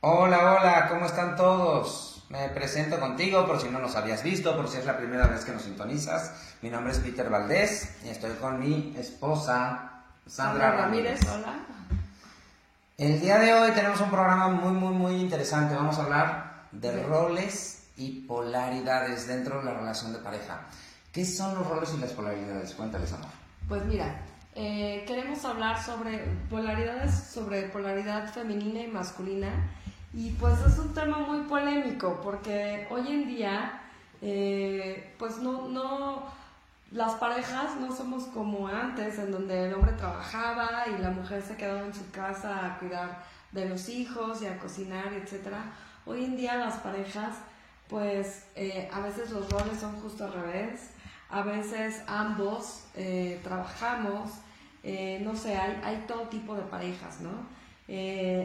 Hola, hola, ¿cómo están todos? Me presento contigo por si no nos habías visto, por si es la primera vez que nos sintonizas. Mi nombre es Peter Valdés y estoy con mi esposa Sandra Ramírez. Hola. El día de hoy tenemos un programa muy, muy, muy interesante. Vamos a hablar de roles y polaridades dentro de la relación de pareja. ¿Qué son los roles y las polaridades? Cuéntales, amor. Pues mira, eh, queremos hablar sobre polaridades, sobre polaridad femenina y masculina. Y pues es un tema muy polémico porque hoy en día, eh, pues no, no, las parejas no somos como antes, en donde el hombre trabajaba y la mujer se quedaba en su casa a cuidar de los hijos y a cocinar, etc. Hoy en día las parejas, pues eh, a veces los roles son justo al revés, a veces ambos eh, trabajamos, no sé, hay, hay, todo tipo de parejas, ¿no?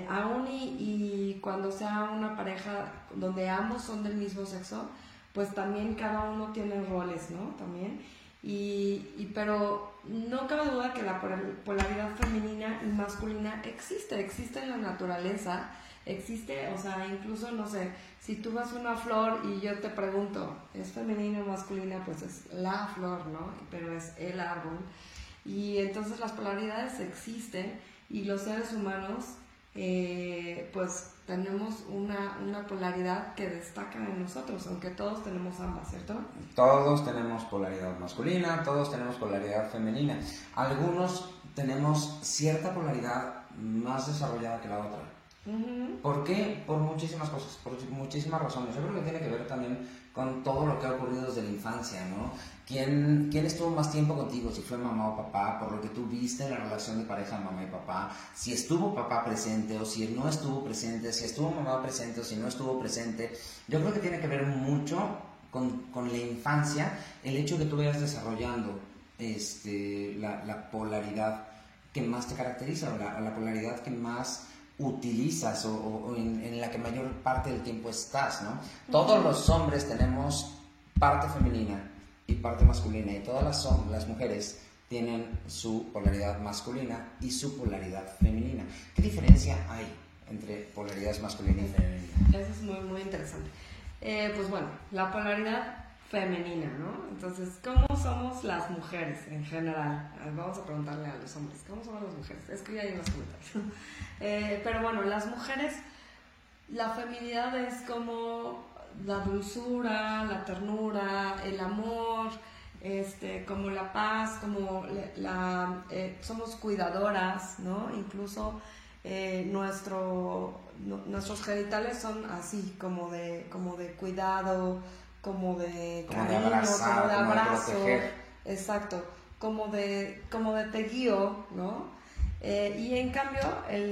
Aún y, y cuando sea una pareja donde ambos son del mismo sexo, pues también cada uno tiene roles, ¿no? También. Y, pero no cabe duda que la polaridad femenina y masculina existe, existe en la naturaleza, existe, o sea, incluso, no sé, si tú vas una flor y yo te pregunto, ¿es femenina o masculina? Pues es la flor, ¿no? Pero es el árbol. Y entonces las polaridades existen y los seres humanos, eh, pues tenemos una, una, polaridad que destaca en nosotros, aunque todos tenemos ambas, ¿cierto? Todos tenemos polaridad masculina, todos tenemos polaridad femenina. Algunos tenemos cierta polaridad más desarrollada que la otra. ¿Por qué? Por muchísimas cosas, por muchísimas razones. Yo creo que tiene que ver también con todo lo que ha ocurrido desde la infancia, ¿no? ¿Quién, ¿Quién estuvo más tiempo contigo? Si fue mamá o papá, por lo que tú viste en la relación de pareja mamá y papá, si estuvo papá presente o si no estuvo presente, si estuvo mamá presente o si no estuvo presente. Yo creo que tiene que ver mucho con, con la infancia el hecho que tú vayas desarrollando este, la, la polaridad que más te caracteriza o la, la polaridad que más utilizas o, en, la que mayor parte del tiempo estás, ¿no? Todos los hombres tenemos parte femenina y parte masculina y todas las, las mujeres tienen su polaridad masculina y su polaridad femenina. ¿Qué diferencia hay entre polaridades masculina y femenina? Eso es muy, muy interesante. Eh, pues bueno, la polaridad femenina, ¿no? Entonces, ¿cómo somos las mujeres en general? Vamos a preguntarle a los hombres, ¿cómo somos las mujeres? Escribe ahí en los comentarios. Eh, pero bueno, las mujeres, la feminidad es como la dulzura, la ternura, el amor, este, como la paz, como la, eh, somos cuidadoras, ¿no? Incluso eh, nuestro, nuestros genitales son así, como de, como de cuidado, como de cariño, como de, abrazo, exacto, como de, como de te guío, ¿no? Eh, y en cambio,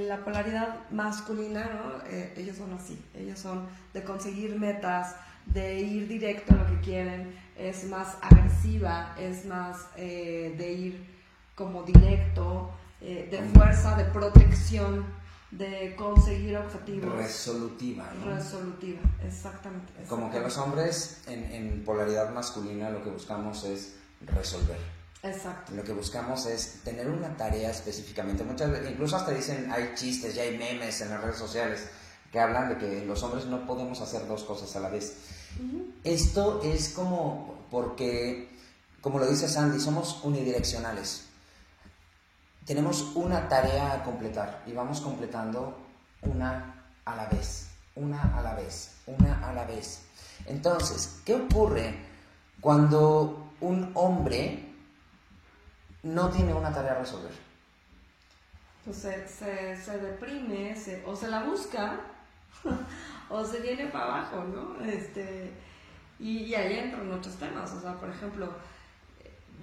la polaridad masculina, ¿no? Eh, ellos son así, ellos son de conseguir metas, de ir directo a lo que quieren, es más agresiva, es más eh, de ir como directo, de fuerza, de protección, de conseguir objetivos. Resolutiva, ¿no? Resolutiva, exactamente. Como que los hombres en, en, polaridad masculina lo que buscamos es resolver. Exacto. Lo que buscamos es tener una tarea específicamente. Muchas veces, incluso hasta dicen, hay chistes, ya hay memes en las redes sociales que hablan de que los hombres no podemos hacer dos cosas a la vez. Esto es como porque, como lo dice Sandy, somos unidireccionales tenemos una tarea a completar y vamos completando una a la vez, una a la vez, una a la vez. Entonces, ¿qué ocurre cuando un hombre no tiene una tarea a resolver? Pues se, se, deprime o se la busca o se viene para abajo, ¿no? Este, y, y ahí entran otros temas, o sea, por ejemplo,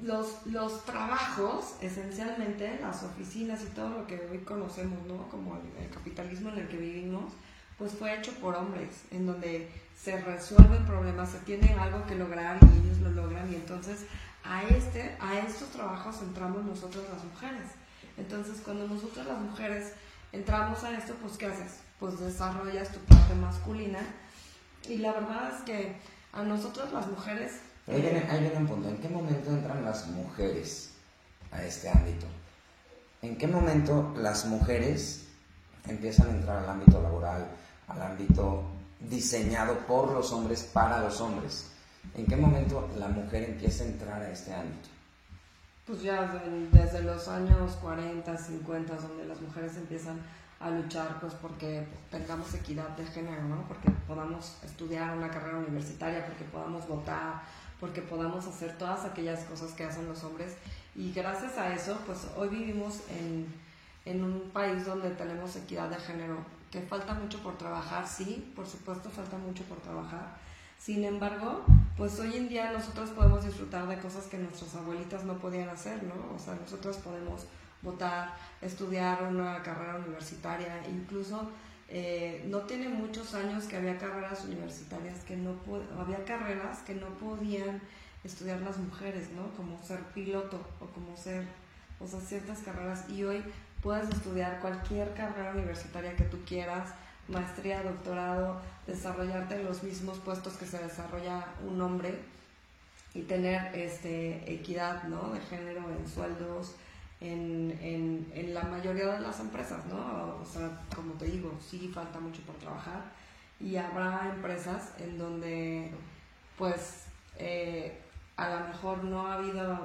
los, los trabajos, esencialmente, las oficinas y todo lo que hoy conocemos, ¿no? Como el, capitalismo en el que vivimos, pues fue hecho por hombres, en donde se resuelven problemas, se tiene algo que lograr y ellos lo logran y entonces a, este, a estos trabajos entramos nosotros las mujeres. Entonces cuando nosotros las mujeres entramos a esto, pues ¿qué haces? Pues desarrollas tu parte masculina y la verdad es que a nosotros las mujeres ahí viene, un punto. ¿En qué momento entran las mujeres a este ámbito? ¿En qué momento las mujeres empiezan a entrar al ámbito laboral, al ámbito diseñado por los hombres para los hombres. ¿En qué momento la mujer empieza a entrar a este ámbito? Pues ya desde los años 40, 50, donde las mujeres empiezan a luchar pues porque tengamos equidad de género, ¿no? Porque podamos estudiar una carrera universitaria, porque podamos votar, porque podamos hacer todas aquellas cosas que hacen los hombres. Y gracias a eso, pues hoy vivimos en, en un país donde tenemos equidad de género, que falta mucho por trabajar, sí, por supuesto falta mucho por trabajar. Sin embargo, pues hoy en día nosotros podemos disfrutar de cosas que nuestras abuelitas no podían hacer, ¿no? O sea, nosotros podemos votar, estudiar una carrera universitaria, incluso eh, no tiene muchos años que había carreras universitarias que no había carreras que no podían estudiar las mujeres, ¿no? Como ser piloto o como ser, o sea, ciertas carreras y hoy puedes estudiar cualquier carrera universitaria que tú quieras, maestría, doctorado, desarrollarte en los mismos puestos que se desarrolla un hombre y tener este equidad, ¿no? De género en sueldos, en, en, en, la mayoría de las empresas, ¿no? O sea, como te digo, sí falta mucho por trabajar y habrá empresas en donde, pues, eh, a lo mejor no ha habido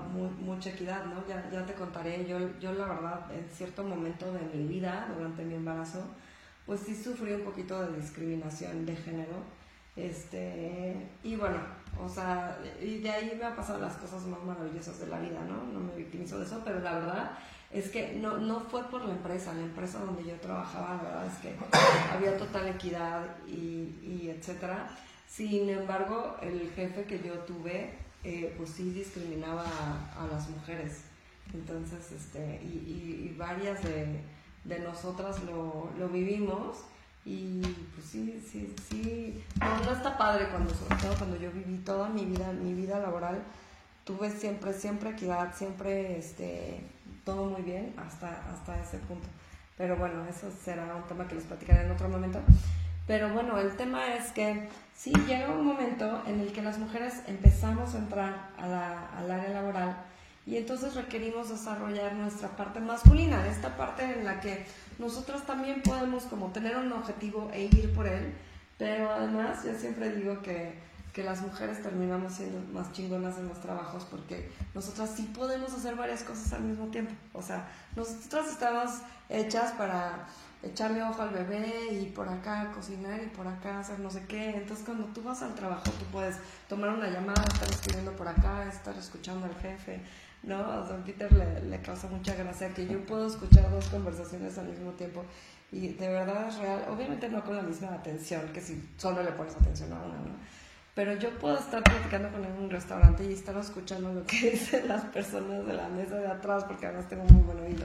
mucha equidad, ¿no? Ya, ya te contaré, yo, yo la verdad, en cierto momento de mi vida, durante mi embarazo, pues sí sufrí un poquito de discriminación de género, este, y bueno, o sea, y de ahí me han pasado las cosas más maravillosas de la vida, ¿no? No me victimizo de eso, pero la verdad es que no, no fue por la empresa, la empresa donde yo trabajaba, la verdad es que había total equidad y, y etcétera. Sin embargo, el jefe que yo tuve, eh, pues sí discriminaba a, las mujeres. Entonces, este, y, y, varias de, de nosotras lo, lo vivimos y pues sí, sí, sí, no, está padre cuando, cuando yo viví toda mi vida, mi vida laboral, tuve siempre, siempre equidad, siempre, este, todo muy bien hasta, hasta ese punto. Pero bueno, eso será un tema que les platicaré en otro momento. Pero bueno, el tema es que sí llega un momento en el que las mujeres empezamos a entrar al área laboral y entonces requerimos desarrollar nuestra parte masculina, esta parte en la que nosotros también podemos como tener un objetivo e ir por él, pero además yo siempre digo que, que las mujeres terminamos siendo más chingonas en los trabajos porque nosotras sí podemos hacer varias cosas al mismo tiempo. O sea, nosotras estamos hechas para echarle ojo al bebé y por acá cocinar y por acá hacer no sé qué. Entonces cuando tú vas al trabajo tú puedes tomar una llamada, estar escribiendo por acá, estar escuchando al jefe, ¿no? A Don Peter le, le, causa mucha gracia que yo puedo escuchar dos conversaciones al mismo tiempo y de verdad es real, obviamente no con la misma atención que si solo le pones atención a una, ¿no? Pero yo puedo estar platicando con él en un restaurante y estar escuchando lo que dicen las personas de la mesa de atrás porque además tengo muy buen oído.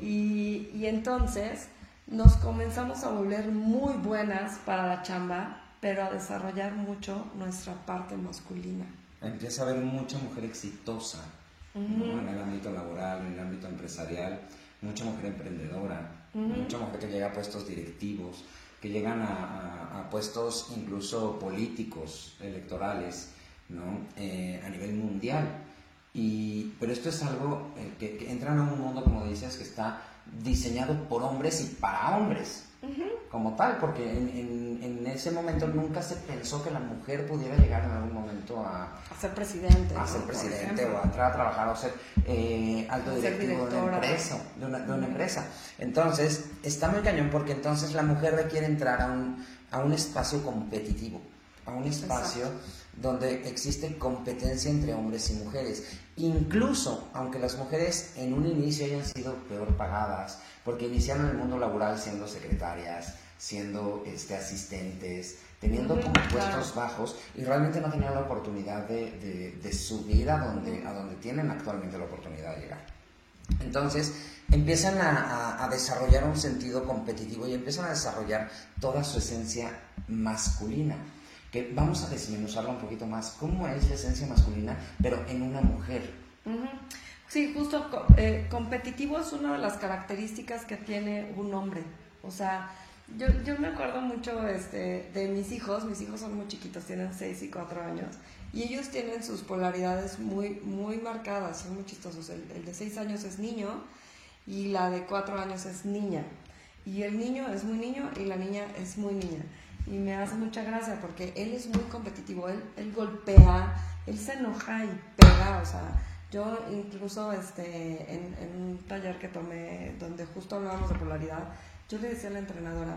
Y, y entonces nos comenzamos a volver muy buenas para la chamba, pero a desarrollar mucho nuestra parte masculina. Empieza a haber mucha mujer exitosa en el ámbito laboral, en el ámbito empresarial, mucha mujer emprendedora, mucha mujer que llega a puestos directivos, que llegan a, puestos incluso políticos, electorales, ¿no? Eh, a nivel mundial. Y, pero esto es algo eh, que, que entran a un mundo, como dices, que está diseñado por hombres y para hombres como tal, porque en, en, ese momento nunca se pensó que la mujer pudiera llegar en algún momento a, a ser presidente. A ser presidente o a entrar a trabajar o ser eh, alto directivo de una, empresa, de, una, de una empresa. Entonces, está muy cañón porque entonces la mujer requiere entrar a un, a un espacio competitivo, a un espacio donde existe competencia entre hombres y mujeres. Incluso, aunque las mujeres en un inicio hayan sido peor pagadas, porque iniciaron el mundo laboral siendo secretarias, siendo este, asistentes, teniendo como puestos bajos y realmente no tenían la oportunidad de, de, subir a donde, a donde tienen actualmente la oportunidad de llegar. Entonces, empiezan a, a, desarrollar un sentido competitivo y empiezan a desarrollar toda su esencia masculina. Que vamos a desmenuzarla un poquito más. ¿Cómo es la esencia masculina, pero en una mujer? Sí, justo eh, competitivo es una de las características que tiene un hombre. O sea, yo, yo me acuerdo mucho este, de mis hijos, mis hijos son muy chiquitos, tienen 6 y 4 años, y ellos tienen sus polaridades muy, muy marcadas, son muy chistosos. El, el de 6 años es niño y la de 4 años es niña. Y el niño es muy niño y la niña es muy niña. Y me hace mucha gracia porque él es muy competitivo, él, él golpea, él se enoja y pega, o sea, yo incluso este, en, un taller que tomé donde justo hablábamos de polaridad, yo le decía a la entrenadora,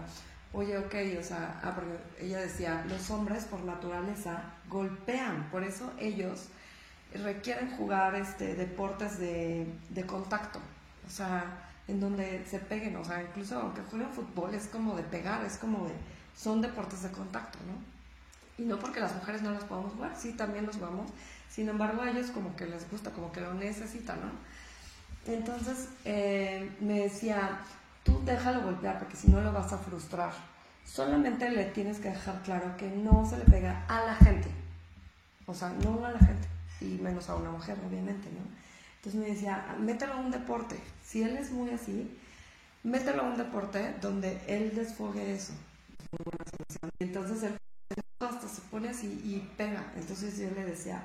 oye, ok, o sea, ah, porque ella decía, los hombres por naturaleza golpean, por eso ellos requieren jugar este, deportes de, de contacto, o sea, en donde se peguen, o sea, incluso aunque jueguen fútbol es como de pegar, es como de, son deportes de contacto, ¿no? Y no porque las mujeres no los podamos jugar, sí, también los vamos, sin embargo a ellos como que les gusta, como que lo necesitan, ¿no? Entonces eh, me decía, tú déjalo golpear porque si no lo vas a frustrar. Solamente le tienes que dejar claro que no se le pega a la gente. O sea, no a la gente. Y menos a una mujer, obviamente, ¿no? Entonces me decía, mételo a un deporte. Si él es muy así, mételo a un deporte donde él desfogue eso. Entonces él hasta se pone así y pega. Entonces yo le decía,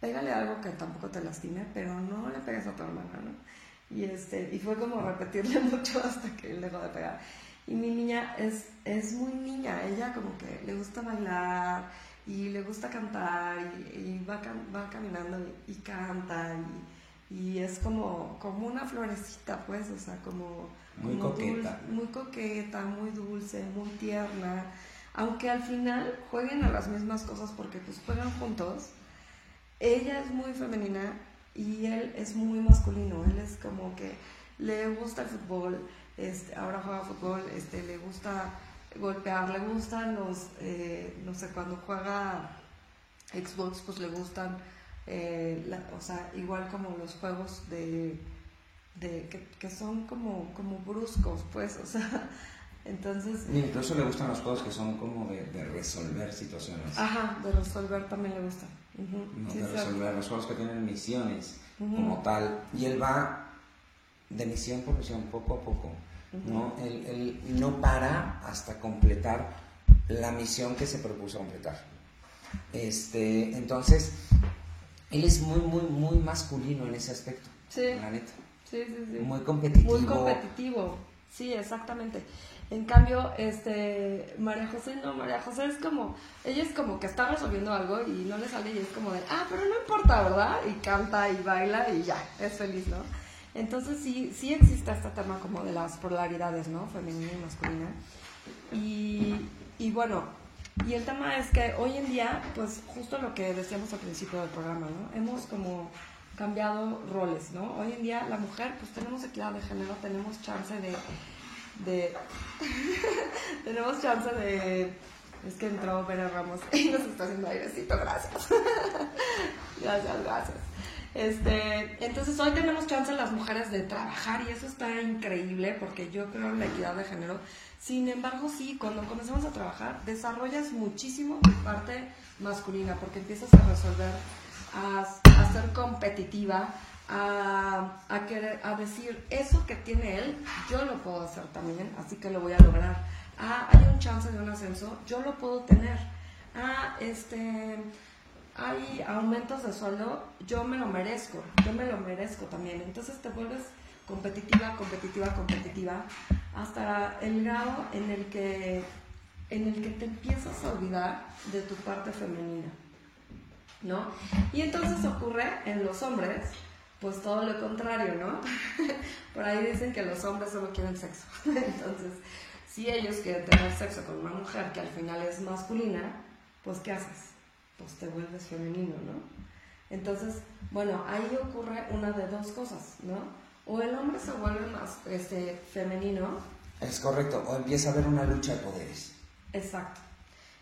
pégale algo que tampoco te lastime, pero no le pegues a tu hermana, ¿no? Y, este, y fue como repetirle mucho hasta que él dejó de pegar. Y mi niña es, es muy niña, ella como que le gusta bailar y le gusta cantar y, va, va caminando y, canta y, y, es como, como una florecita, pues, o sea, como... Muy coqueta. muy coqueta, muy dulce, muy tierna. Aunque al final jueguen a las mismas cosas porque pues juegan juntos, ella es muy femenina y él es muy masculino, él es como que le gusta el fútbol, este, ahora juega fútbol, este, le gusta golpear, le gustan los, eh, no sé, cuando juega Xbox, pues le gustan, eh, o sea, igual como los juegos de, de que, que, son como, como bruscos, pues, o sea, entonces... incluso le gustan los juegos que son como de, de resolver situaciones. Ajá, de resolver también le gusta de resolver los juegos que tienen misiones como tal. Y él va de misión por misión, poco a poco. ¿no? Él, no para hasta completar la misión que se propuso completar. Este, entonces, él es muy, muy, muy masculino en ese aspecto. Sí. La neta. Sí, sí, sí. Muy competitivo. Muy competitivo. Sí, exactamente. En cambio, este, María José no, María José es como, ella es como que está resolviendo algo y no le sale y es como de, ah, pero no importa, ¿verdad? Y canta y baila y ya, es feliz, ¿no? Entonces sí, sí existe este tema como de las polaridades, ¿no? Femenina y masculina. Y, y bueno, y el tema es que hoy en día, pues justo lo que decíamos al principio del programa, ¿no? Hemos como cambiado roles, ¿no? Hoy en día la mujer, pues tenemos equidad de género, tenemos chance de de... Tenemos chance de... Es que entró Vera Ramos y nos está haciendo airecito, gracias. gracias, gracias. Este, entonces hoy tenemos chance las mujeres de trabajar y eso está increíble porque yo creo en la equidad de género. Sin embargo, sí, cuando comenzamos a trabajar, desarrollas muchísimo tu parte masculina porque empiezas a resolver, a, ser competitiva, a, a, querer, a decir, eso que tiene él, yo lo puedo hacer también, así que lo voy a lograr. Ah, hay un chance de un ascenso, yo lo puedo tener. Ah, este, hay aumentos de sueldo, yo me lo merezco, yo me lo merezco también. Entonces te vuelves competitiva, competitiva, competitiva, hasta el grado en el que, en el que te empiezas a olvidar de tu parte femenina. ¿No? Y entonces ocurre en los hombres pues todo lo contrario, ¿no? Por ahí dicen que los hombres solo quieren sexo. Entonces, si ellos quieren tener sexo con una mujer que al final es masculina, pues ¿qué haces? Pues te vuelves femenino, ¿no? Entonces, bueno, ahí ocurre una de dos cosas, ¿no? O el hombre se vuelve más este, femenino. Es correcto, o empieza a haber una lucha de poderes. Exacto.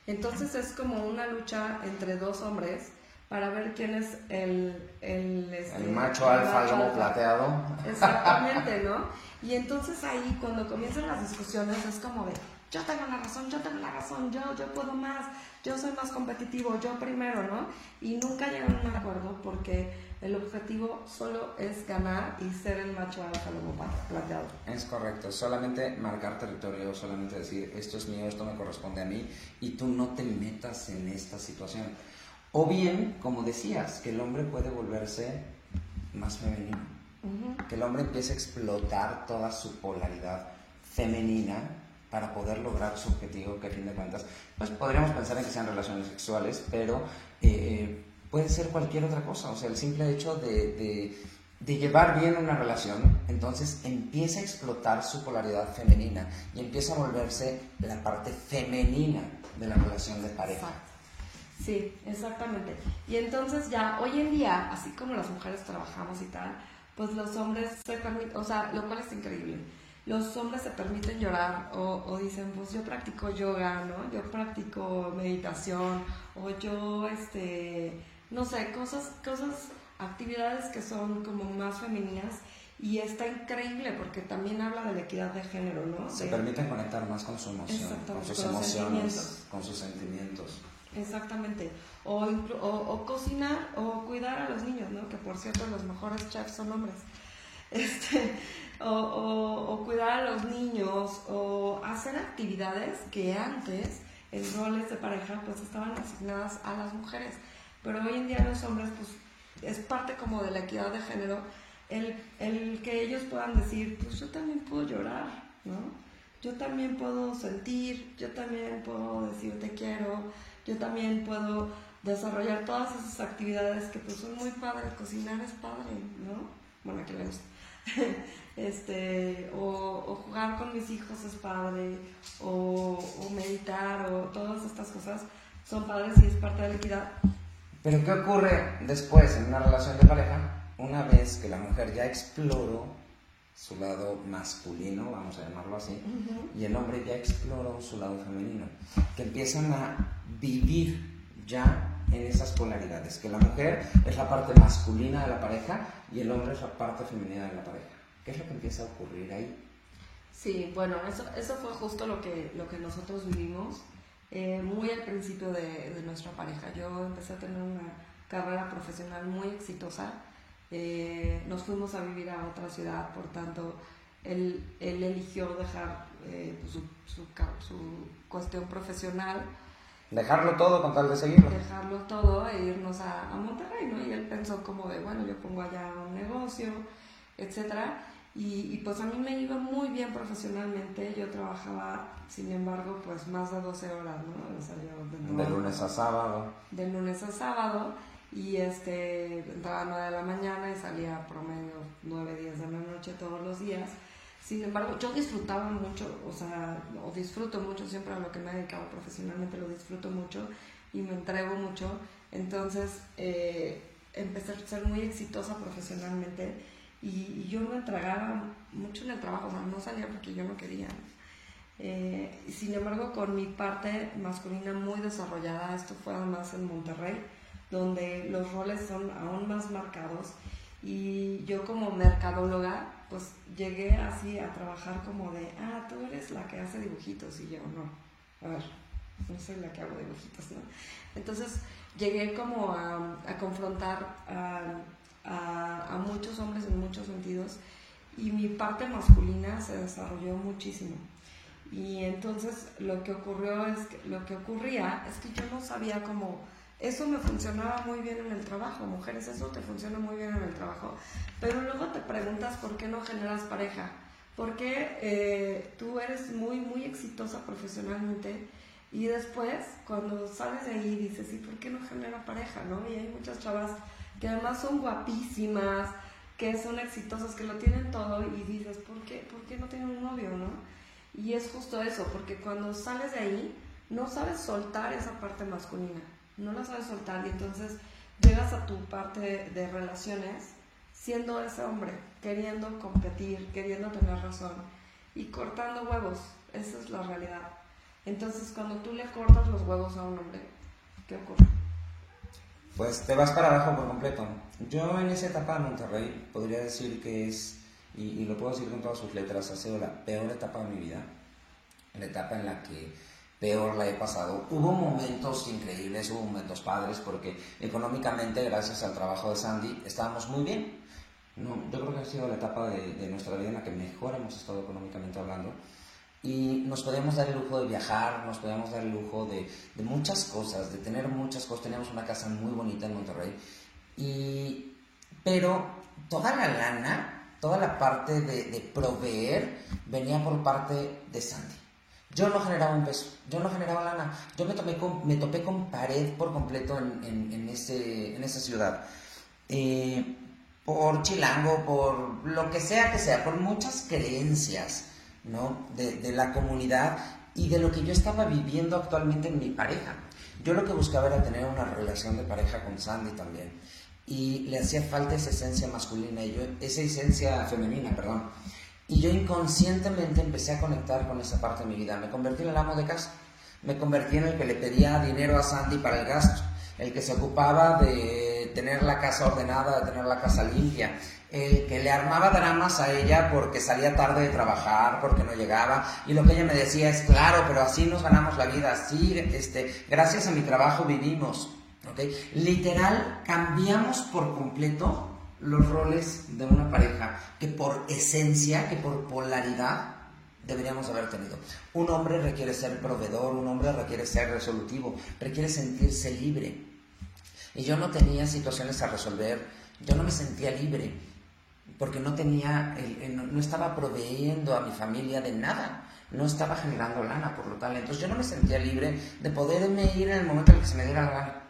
Entonces es como una lucha entre dos hombres para ver quién es el... El, este, el macho alfa, lomo plateado. Exactamente, ¿no? Y entonces ahí cuando comienzan las discusiones es como de, yo tengo la razón, yo tengo la razón, yo, yo puedo más, yo soy más competitivo, yo primero, ¿no? Y nunca llegan a un acuerdo porque el objetivo solo es ganar y ser el macho alfa lomo plateado. Es correcto, solamente marcar territorio, solamente decir, esto es mío, esto me corresponde a mí y tú no te metas en esta situación. O bien, como decías, que el hombre puede volverse más femenino. Que el hombre empiece a explotar toda su polaridad femenina para poder lograr su objetivo, que a fin de cuentas, pues podríamos pensar en que sean relaciones sexuales, pero eh, puede ser cualquier otra cosa, o sea, el simple hecho de, de, llevar bien una relación, entonces empieza a explotar su polaridad femenina y empieza a volverse la parte femenina de la relación de pareja. Sí, exactamente. Y entonces ya hoy en día, así como las mujeres trabajamos y tal, pues los hombres se permiten, o sea, lo cual es increíble los hombres se permiten llorar o, dicen, pues yo practico yoga, ¿no? Yo practico meditación o yo, este, no sé, cosas, cosas, actividades que son como más femeninas y está increíble porque también habla de la equidad de género, ¿no? Se permiten conectar más con su emoción, con sus emociones, con sus sentimientos. Exactamente. O, o, o, cocinar o cuidar a los niños, ¿no? Que por cierto los mejores chefs son hombres. Este, o, cuidar a los niños, o hacer actividades que antes en roles de pareja pues estaban asignadas a las mujeres. Pero hoy en día los hombres pues es parte como de la equidad de género el, el que ellos puedan decir, pues yo también puedo llorar, ¿no? Yo también puedo sentir, yo también puedo decir te quiero, yo también puedo desarrollar todas esas actividades que pues son muy padres, cocinar es padre, ¿no? Bueno, que le gusta. este, o, jugar con mis hijos es padre, o, meditar, o todas estas cosas son padres y es parte de la equidad. Pero ¿qué ocurre después en una relación de pareja? Una vez que la mujer ya exploró su lado masculino, vamos a llamarlo así, y el hombre ya exploró su lado femenino, que empiezan a vivir ya en esas polaridades, que la mujer es la parte masculina de la pareja y el hombre es la parte femenina de la pareja. ¿Qué es lo que empieza a ocurrir ahí? Sí, bueno, eso, eso fue justo lo que, lo que nosotros vivimos eh, muy al principio de, de, nuestra pareja. Yo empecé a tener una carrera profesional muy exitosa. Eh, nos fuimos a vivir a otra ciudad, por tanto, él, él eligió dejar eh, pues, su, su, su cuestión profesional Dejarlo todo con tal de seguirlo. Dejarlo todo e irnos a, a, Monterrey, ¿no? Y él pensó como de, bueno, yo pongo allá un negocio, etcétera. Y, y, pues a mí me iba muy bien profesionalmente. Yo trabajaba, sin embargo, pues más de 12 horas, ¿no? de, lunes a sábado. De lunes a sábado. Y este, entraba a 9 de la mañana y salía promedio 9, 10 de la noche todos los días. Sin embargo, yo disfrutaba mucho, o sea, o disfruto mucho siempre a lo que me he dedicado profesionalmente, lo disfruto mucho y me entrego mucho. Entonces, eh, empecé a ser muy exitosa profesionalmente y, yo me entregaba mucho en el trabajo, o sea, no salía porque yo no quería. Eh, sin embargo, con mi parte masculina muy desarrollada, esto fue además en Monterrey, donde los roles son aún más marcados y yo como mercadóloga pues llegué así a trabajar como de, ah, tú eres la que hace dibujitos y yo no, a ver, no soy la que hago dibujitos, ¿no? Entonces llegué como a, confrontar a, muchos hombres en muchos sentidos y mi parte masculina se desarrolló muchísimo. Y entonces lo que ocurrió es lo que ocurría es que yo no sabía cómo eso me funcionaba muy bien en el trabajo, mujeres, eso te funciona muy bien en el trabajo. Pero luego te preguntas por qué no generas pareja, porque eh, tú eres muy, muy exitosa profesionalmente y después cuando sales de ahí dices, ¿y por qué no genera pareja? ¿no? Y hay muchas chavas que además son guapísimas, que son exitosas, que lo tienen todo y dices, ¿por qué, ¿por qué no tienen un novio? ¿no? Y es justo eso, porque cuando sales de ahí no sabes soltar esa parte masculina no la sabes soltar y entonces llegas a tu parte de, relaciones siendo ese hombre, queriendo competir, queriendo tener razón y cortando huevos. Esa es la realidad. Entonces, cuando tú le cortas los huevos a un hombre, ¿qué ocurre? Pues te vas para abajo por completo. Yo en esa etapa de Monterrey podría decir que es, y, y lo puedo decir con todas sus letras, ha sido la peor etapa de mi vida. La etapa en la que peor la he pasado. Hubo momentos increíbles, hubo momentos padres, porque económicamente, gracias al trabajo de Sandy, estábamos muy bien. Yo creo que ha sido la etapa de, nuestra vida en la que mejor hemos estado económicamente hablando. Y nos podíamos dar el lujo de viajar, nos podíamos dar el lujo de, de muchas cosas, de tener muchas cosas. Teníamos una casa muy bonita en Monterrey. Y, pero toda la lana toda la parte de, proveer venía por parte de Sandy. Yo no generaba un peso, yo no generaba lana, yo me, tomé me topé con pared por completo en, esa ciudad. Eh, por chilango, por lo que sea que sea, por muchas creencias ¿no? de, la comunidad y de lo que yo estaba viviendo actualmente en mi pareja. Yo lo que buscaba era tener una relación de pareja con Sandy también. Y le hacía falta esa esencia masculina, esa esencia femenina, perdón. Y yo inconscientemente empecé a conectar con esa parte de mi vida. Me convertí en el amo de casa. Me convertí en el que le pedía dinero a Sandy para el gasto. El que se ocupaba de tener la casa ordenada, de tener la casa limpia, el que le armaba dramas a ella porque salía tarde de trabajar, porque no llegaba, y lo que ella me decía es, claro, pero así nos ganamos la vida, así, este, gracias a mi trabajo vivimos, Literal, cambiamos por completo los roles de una pareja que por esencia, que por polaridad deberíamos haber tenido. Un hombre requiere ser proveedor, un hombre requiere ser resolutivo, requiere sentirse libre. Y yo no tenía situaciones a resolver, yo no me sentía libre porque no tenía, no estaba proveyendo a mi familia de nada, no estaba generando lana, por lo tal. Entonces yo no me sentía libre de poderme ir en el momento en que se me diera la gana.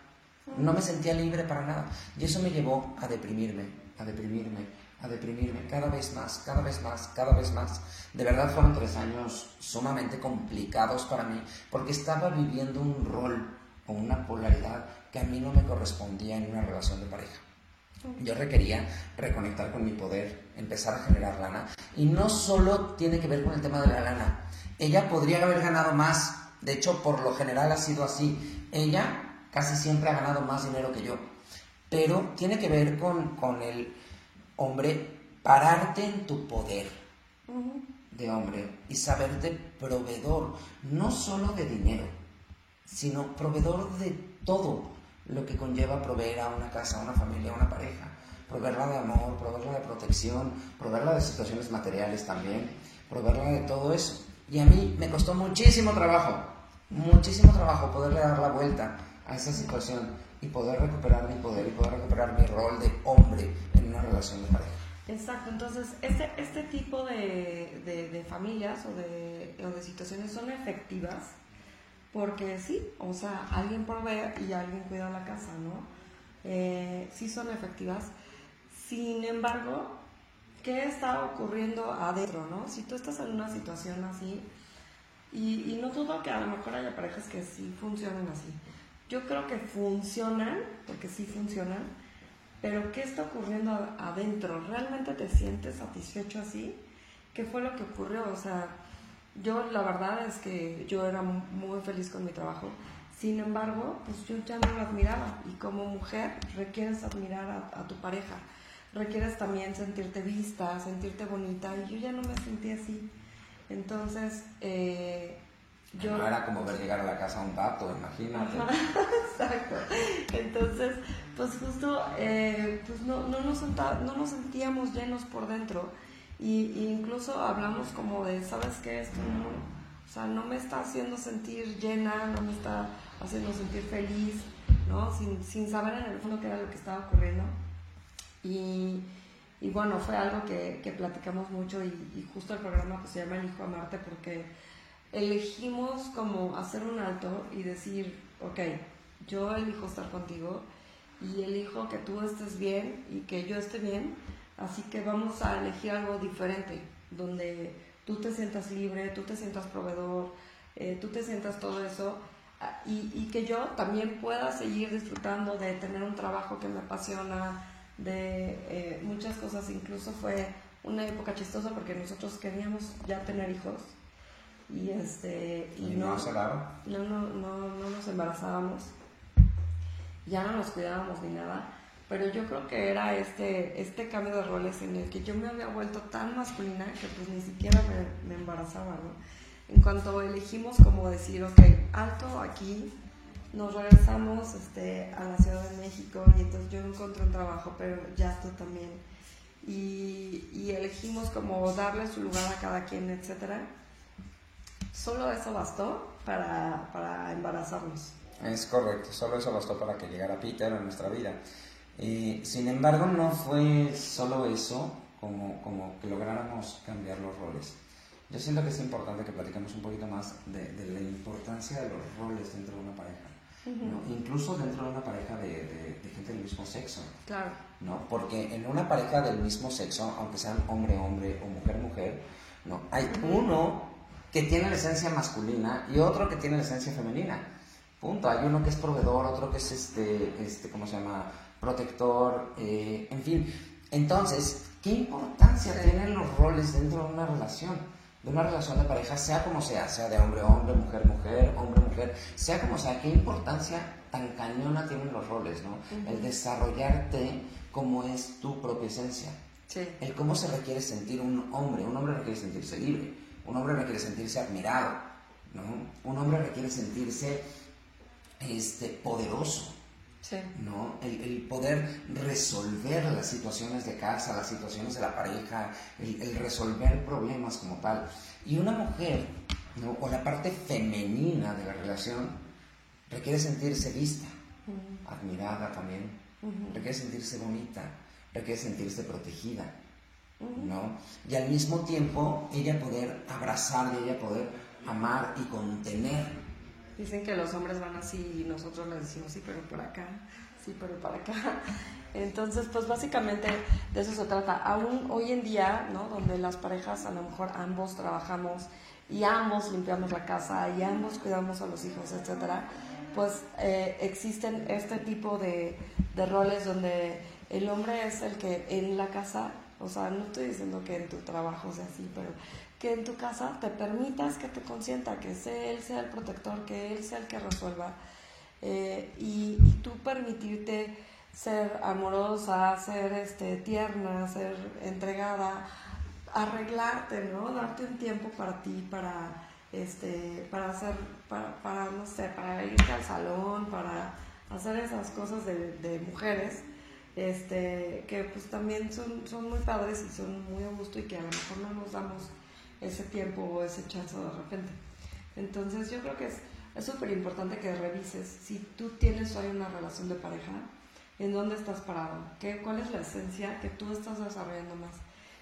No me sentía libre para nada. Y eso me llevó a deprimirme, a deprimirme, a deprimirme cada vez más, cada vez más, cada vez más. De verdad fueron tres años sumamente complicados para mí porque estaba viviendo un rol o una polaridad que a mí no me correspondía en una relación de pareja. Yo requería reconectar con mi poder, empezar a generar lana. Y no solo tiene que ver con el tema de la lana. Ella podría haber ganado más. De hecho, por lo general ha sido así. Ella casi siempre ha ganado más dinero que yo. Pero tiene que ver con, con el hombre pararte en tu poder de hombre y saberte proveedor, no solo de dinero, sino proveedor de todo lo que conlleva proveer a una casa, a una familia, a una pareja. Proveerla de amor, proveerla de protección, proveerla de situaciones materiales también, proveerla de todo eso. Y a mí me costó muchísimo trabajo, muchísimo trabajo poderle dar la vuelta a esa situación y poder recuperar mi poder y poder recuperar mi rol de hombre en una relación de pareja. Exacto, entonces este, este tipo de, de, familias o de, o de situaciones son efectivas porque sí, o sea, alguien provee y alguien cuida la casa, ¿no? Eh, sí son efectivas. Sin embargo, ¿qué está ocurriendo adentro, no? Si tú estás en una situación así, y, y no dudo que a lo mejor haya parejas que sí funcionen así. Yo creo que funcionan, porque sí funcionan, pero ¿qué está ocurriendo adentro? ¿Realmente te sientes satisfecho así? ¿Qué fue lo que ocurrió? O sea, yo la verdad es que yo era muy feliz con mi trabajo. Sin embargo, pues yo ya no lo admiraba. Y como mujer requieres admirar a, tu pareja. Requieres también sentirte vista, sentirte bonita. Y yo ya no me sentí así. Entonces, eh, yo... No era como ver llegar a la casa un gato, imagínate. Exacto. Entonces, pues justo, eh, pues no, no, nos no nos sentíamos llenos por dentro y, incluso hablamos como de, ¿sabes qué? Esto no, o sea, no me está haciendo sentir llena, no me está haciendo sentir feliz, ¿no? Sin, sin saber en el fondo qué era lo que estaba ocurriendo. Y, y bueno, fue algo que, que platicamos mucho y, y, justo el programa pues, se llama El Hijo Amarte porque elegimos como hacer un alto y decir, ok, yo elijo estar contigo y elijo que tú estés bien y que yo esté bien Así que vamos a elegir algo diferente, donde tú te sientas libre, tú te sientas proveedor, eh, tú te sientas todo eso ah, y, que yo también pueda seguir disfrutando de tener un trabajo que me apasiona, de eh, muchas cosas. Incluso fue una época chistosa porque nosotros queríamos ya tener hijos y este y, no, no, no, no, no nos embarazábamos, ya no nos cuidábamos ni nada pero yo creo que era este, este cambio de roles en el que yo me había vuelto tan masculina que pues ni siquiera me, me embarazaba, ¿no? En cuanto elegimos como decir, ok, alto aquí, nos regresamos este, a la Ciudad de México y entonces yo encontré un trabajo, pero ya tú también. Y, y elegimos como darle su lugar a cada quien, etc. Solo eso bastó para, para embarazarnos. Es correcto, solo eso bastó para que llegara Peter a nuestra vida sin embargo, no fue solo eso como, como que lográramos cambiar los roles. Yo siento que es importante que platiquemos un poquito más de, de la importancia de los roles dentro de una pareja. ¿no? Incluso dentro de una pareja de, de, gente del mismo sexo. Claro. ¿no? Porque en una pareja del mismo sexo, aunque sean hombre-hombre o mujer-mujer, ¿no? hay uno que tiene la esencia masculina y otro que tiene la esencia femenina. Punto. Hay uno que es proveedor, otro que es, este, este ¿cómo se llama? Protector, eh, en fin. Entonces, ¿qué importancia tienen los roles dentro de una relación? De una relación de pareja, sea como sea, sea de hombre-hombre, mujer-mujer, hombre-mujer, sea como sea, ¿qué importancia tan cañona tienen los roles, ¿no? El desarrollarte como es tu propia esencia. Sí. El cómo se requiere sentir un hombre. Un hombre requiere sentirse libre. Un hombre requiere sentirse admirado. ¿no? Un hombre requiere sentirse este, poderoso. ¿no? El, poder resolver las situaciones de casa, las situaciones de la pareja, el, resolver problemas como tal. Y una mujer, ¿no? o la parte femenina de la relación, requiere sentirse vista, admirada también, requiere sentirse bonita, requiere sentirse protegida. ¿No? Y al mismo tiempo ella poder abrazar y ella poder amar y contener Dicen que los hombres van así y nosotros les decimos sí, pero por acá, sí, pero para acá. Entonces, pues básicamente de eso se trata. Aún hoy en día, ¿no? Donde las parejas a lo mejor ambos trabajamos y ambos limpiamos la casa y ambos cuidamos a los hijos, etcétera, pues eh, existen este tipo de, de roles donde el hombre es el que en la casa, o sea, no estoy diciendo que en tu trabajo sea así, pero que en tu casa te permitas que te consienta, que él sea el protector, que él sea el que resuelva. Eh, y, tú permitirte ser amorosa, ser este, tierna, ser entregada, arreglarte, ¿no? Darte un tiempo para ti, para, este, para hacer, para, para no sé, para irte al salón, para hacer esas cosas de, de mujeres, este, que pues también son, son muy padres y son muy a gusto y que a lo mejor no nos damos ese tiempo o ese chance de repente. Entonces yo creo que es súper importante que revises si tú tienes hoy una relación de pareja, en dónde estás parado, ¿Qué, cuál es la esencia que tú estás desarrollando más.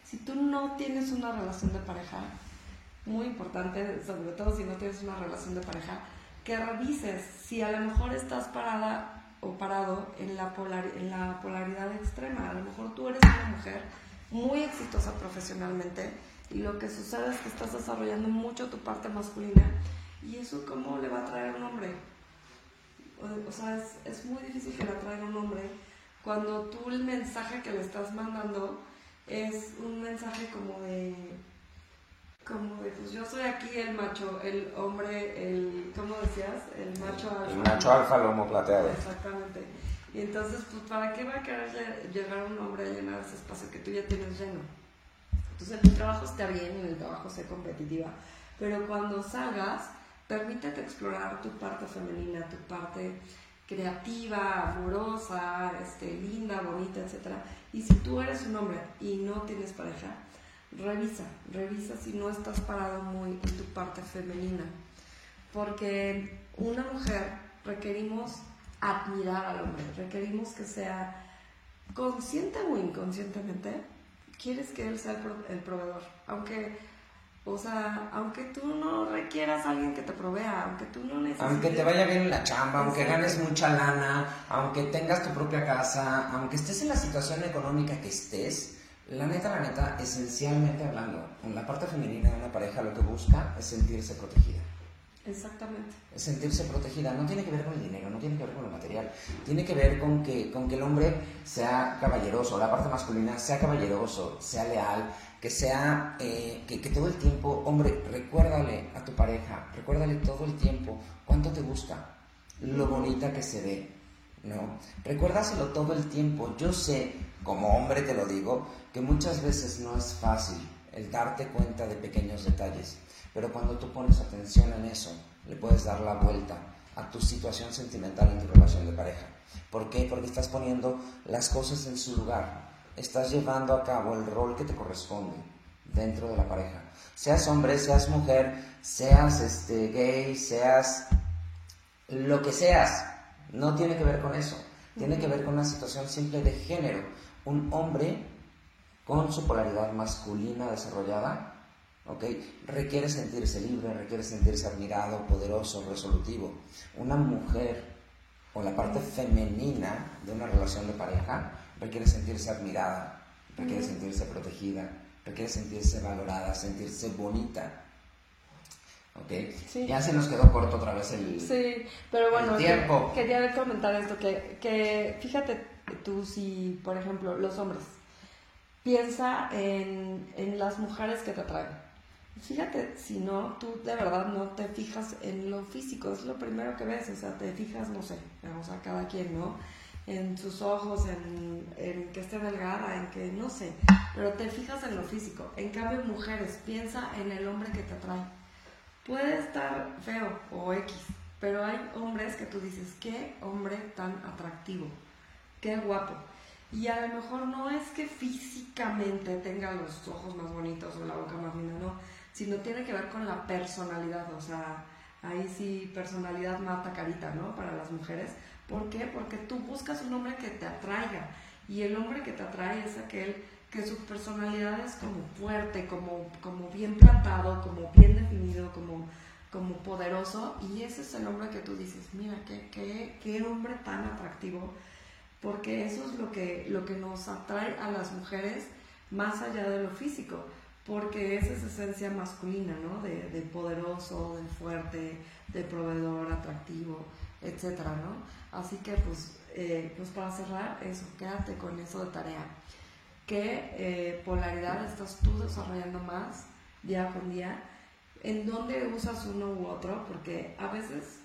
Si tú no tienes una relación de pareja, muy importante, sobre todo si no tienes una relación de pareja, que revises si a lo mejor estás parada o parado en la, polar, en la polaridad extrema. A lo mejor tú eres una mujer muy exitosa profesionalmente, y lo que sucede es que estás desarrollando mucho tu parte masculina y eso cómo le va a traer un hombre. O, sea, es, muy difícil que le atraiga un hombre cuando tú el mensaje que le estás mandando es un mensaje como de como de pues yo soy aquí el macho, el hombre, el ¿cómo decías? El macho alfa. El macho alfa lomo plateado. Exactamente. Y entonces, pues ¿para qué va a querer llegar un hombre a llenar ese espacio que tú ya tienes lleno? Entonces el trabajo está bien, en el trabajo sé competitiva, pero cuando salgas, permítete explorar tu parte femenina, tu parte creativa, amorosa, este, linda, bonita, etc. Y si tú eres un hombre y no tienes pareja, revisa, revisa si no estás parado muy en tu parte femenina. Porque una mujer requerimos admirar al hombre, requerimos que sea consciente o inconscientemente quieres que él sea el, proveedor. Aunque, o sea, aunque tú no requieras a alguien que te provea, aunque tú no necesites... Aunque te vaya bien en la chamba, aunque ganes mucha lana, aunque tengas tu propia casa, aunque estés en la situación económica que estés, la neta, la neta, esencialmente hablando, en la parte femenina de una pareja lo que busca es sentirse protegida. Exactamente. Es sentirse protegida. No tiene que ver con el dinero, no tiene que ver con lo material. Tiene que ver con que, con que el hombre sea caballeroso, la parte masculina sea caballeroso, sea leal, que sea, eh, que, que, todo el tiempo, hombre, recuérdale a tu pareja, recuérdale todo el tiempo cuánto te gusta, lo bonita que se ve, ¿no? Recuérdaselo todo el tiempo. Yo sé, como hombre te lo digo, que muchas veces no es fácil el darte cuenta de pequeños detalles pero cuando tú pones atención en eso, le puedes dar la vuelta a tu situación sentimental en tu relación de pareja. ¿Por qué? Porque estás poniendo las cosas en su lugar. Estás llevando a cabo el rol que te corresponde dentro de la pareja. Seas hombre, seas mujer, seas este, gay, seas lo que seas. No tiene que ver con eso. Tiene que ver con una situación simple de género. Un hombre con su polaridad masculina desarrollada, ¿ok? Requiere sentirse libre, requiere sentirse admirado, poderoso, resolutivo. Una mujer o la parte femenina de una relación de pareja requiere sentirse admirada, requiere sentirse protegida, requiere sentirse valorada, sentirse bonita. ¿Ok? Ya se nos quedó corto otra vez el, sí, pero bueno, tiempo. quería comentar esto, que, que fíjate tú si, por ejemplo, los hombres, piensa en, en las mujeres que te atraen. Fíjate, si no, tú de verdad no te fijas en lo físico, es lo primero que ves, o sea, te fijas, no sé, o sea, cada quien, ¿no? En sus ojos, en, en que esté delgada, en que, no sé, pero te fijas en lo físico. En cambio, mujeres, piensa en el hombre que te atrae. Puede estar feo o X, pero hay hombres que tú dices, qué hombre tan atractivo, qué guapo. Y a lo mejor no es que físicamente tenga los ojos más bonitos o la boca más linda, no sino tiene que ver con la personalidad, o sea, ahí sí personalidad mata carita, ¿no? Para las mujeres. ¿Por qué? Porque tú buscas un hombre que te atraiga y el hombre que te atrae es aquel que su personalidad es como fuerte, como, como bien plantado, como bien definido, como, como poderoso y ese es el hombre que tú dices, mira, qué, qué, qué hombre tan atractivo, porque eso es lo que, lo que nos atrae a las mujeres más allá de lo físico porque esa es esencia masculina, ¿no? De, de, poderoso, de fuerte, de proveedor, atractivo, etcétera, ¿no? Así que, pues, eh, pues para cerrar eso, quédate con eso de tarea. ¿Qué eh, polaridad estás tú desarrollando más día con día? ¿En dónde usas uno u otro? Porque a veces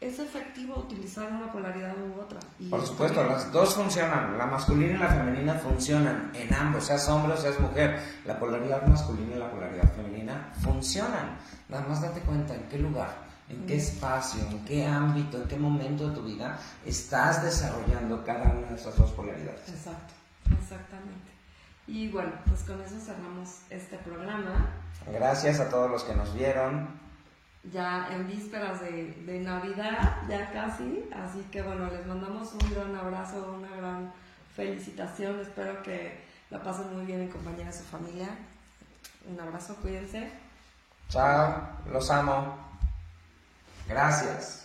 es efectivo utilizar una polaridad u otra. Por supuesto, las dos funcionan, la masculina y la femenina funcionan en ambos, seas hombre o seas mujer. La polaridad masculina y la polaridad femenina funcionan. Nada más date cuenta en qué lugar, en qué espacio, en qué ámbito, en qué momento de tu vida estás desarrollando cada una de esas dos polaridades. Exacto, exactamente. Y bueno, pues con eso cerramos este programa. Gracias a todos los que nos vieron ya en vísperas de, de, Navidad, ya casi. Así que bueno, les mandamos un gran abrazo, una gran felicitación. Espero que la pasen muy bien en compañía de su familia. Un abrazo, cuídense. Chao, los amo. Gracias.